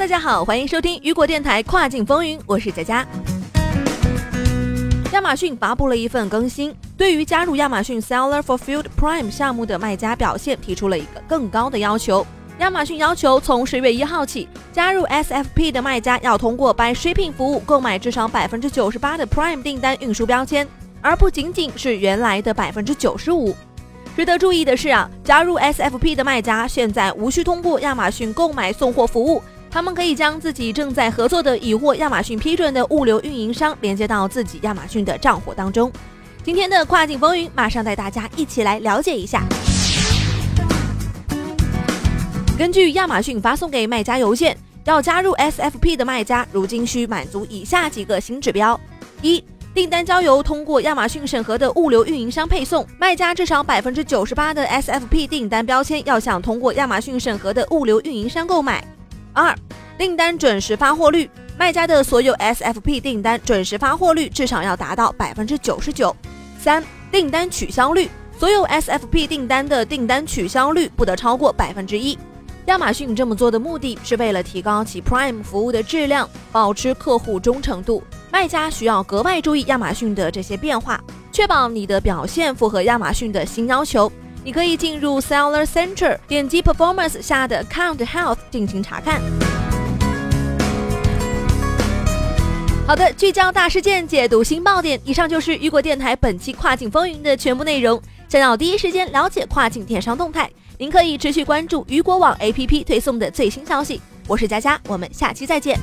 大家好，欢迎收听雨果电台跨境风云，我是佳佳。亚马逊发布了一份更新，对于加入亚马逊 Seller Fulfilled Prime 项目的卖家表现提出了一个更高的要求。亚马逊要求从十月一号起，加入 SFP 的卖家要通过 By Shipping 服务购买至少百分之九十八的 Prime 订单运输标签，而不仅仅是原来的百分之九十五。值得注意的是啊，加入 SFP 的卖家现在无需通过亚马逊购买送货服务。他们可以将自己正在合作的已获亚马逊批准的物流运营商连接到自己亚马逊的账户当中。今天的跨境风云，马上带大家一起来了解一下。根据亚马逊发送给卖家邮件，要加入 SFP 的卖家，如今需满足以下几个新指标：一、订单交由通过亚马逊审核的物流运营商配送，卖家至少百分之九十八的 SFP 订单标签要向通过亚马逊审核的物流运营商购买。二、订单准时发货率，卖家的所有 SFP 订单准时发货率至少要达到百分之九十九。三、订单取消率，所有 SFP 订单的订单取消率不得超过百分之一。亚马逊这么做的目的是为了提高其 Prime 服务的质量，保持客户忠诚度。卖家需要格外注意亚马逊的这些变化，确保你的表现符合亚马逊的新要求。你可以进入 Seller Center，点击 Performance 下的 Count Health 进行查看。好的，聚焦大事件，解读新爆点。以上就是雨果电台本期跨境风云的全部内容。想要第一时间了解跨境电商动态，您可以持续关注雨果网 APP 推送的最新消息。我是佳佳，我们下期再见。